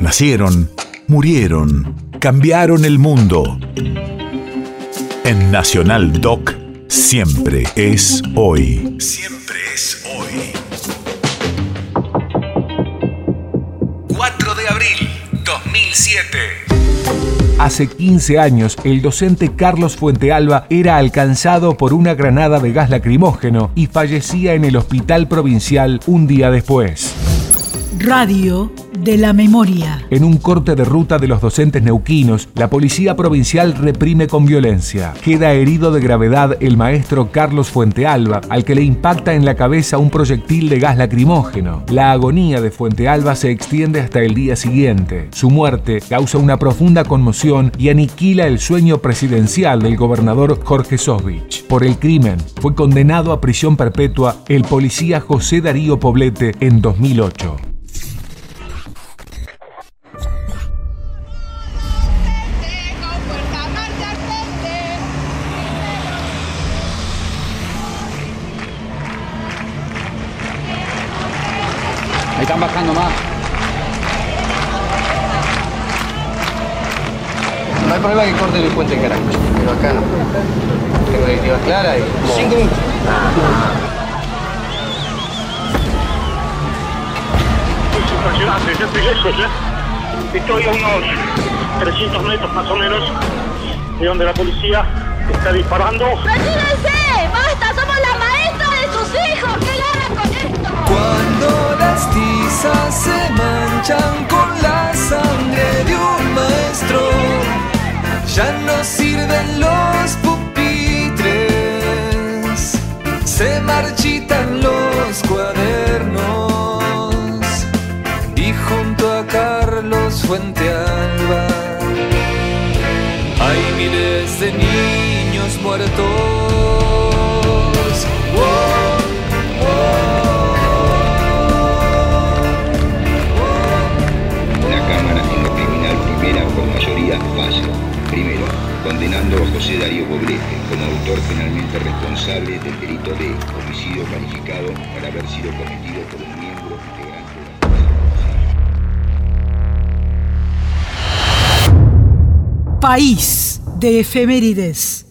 Nacieron, murieron, cambiaron el mundo. En Nacional Doc, siempre es hoy. Siempre es hoy. 4 de abril 2007. Hace 15 años, el docente Carlos Fuentealba era alcanzado por una granada de gas lacrimógeno y fallecía en el hospital provincial un día después. Radio de la memoria. En un corte de ruta de los docentes neuquinos, la policía provincial reprime con violencia. Queda herido de gravedad el maestro Carlos Fuentealba, al que le impacta en la cabeza un proyectil de gas lacrimógeno. La agonía de Fuentealba se extiende hasta el día siguiente. Su muerte causa una profunda conmoción y aniquila el sueño presidencial del gobernador Jorge Sovich. Por el crimen, fue condenado a prisión perpetua el policía José Darío Poblete en 2008. Ahí están bajando más. No hay problema que corten el puente en Caracas, pero acá no. Tengo directiva clara y... Cinco minutos. Es impresionante, yo estoy lejos, ¿eh? Estoy a unos 300 metros más o menos de donde la policía está disparando. ¡Retírese! Sirven los pupitres, se marchitan los cuadernos y junto a Carlos Fuentealba hay miles de niños muertos. José Darío Poblete como autor penalmente responsable del delito de homicidio calificado para haber sido cometido por un miembro integrante de la fuerza. País de efemérides.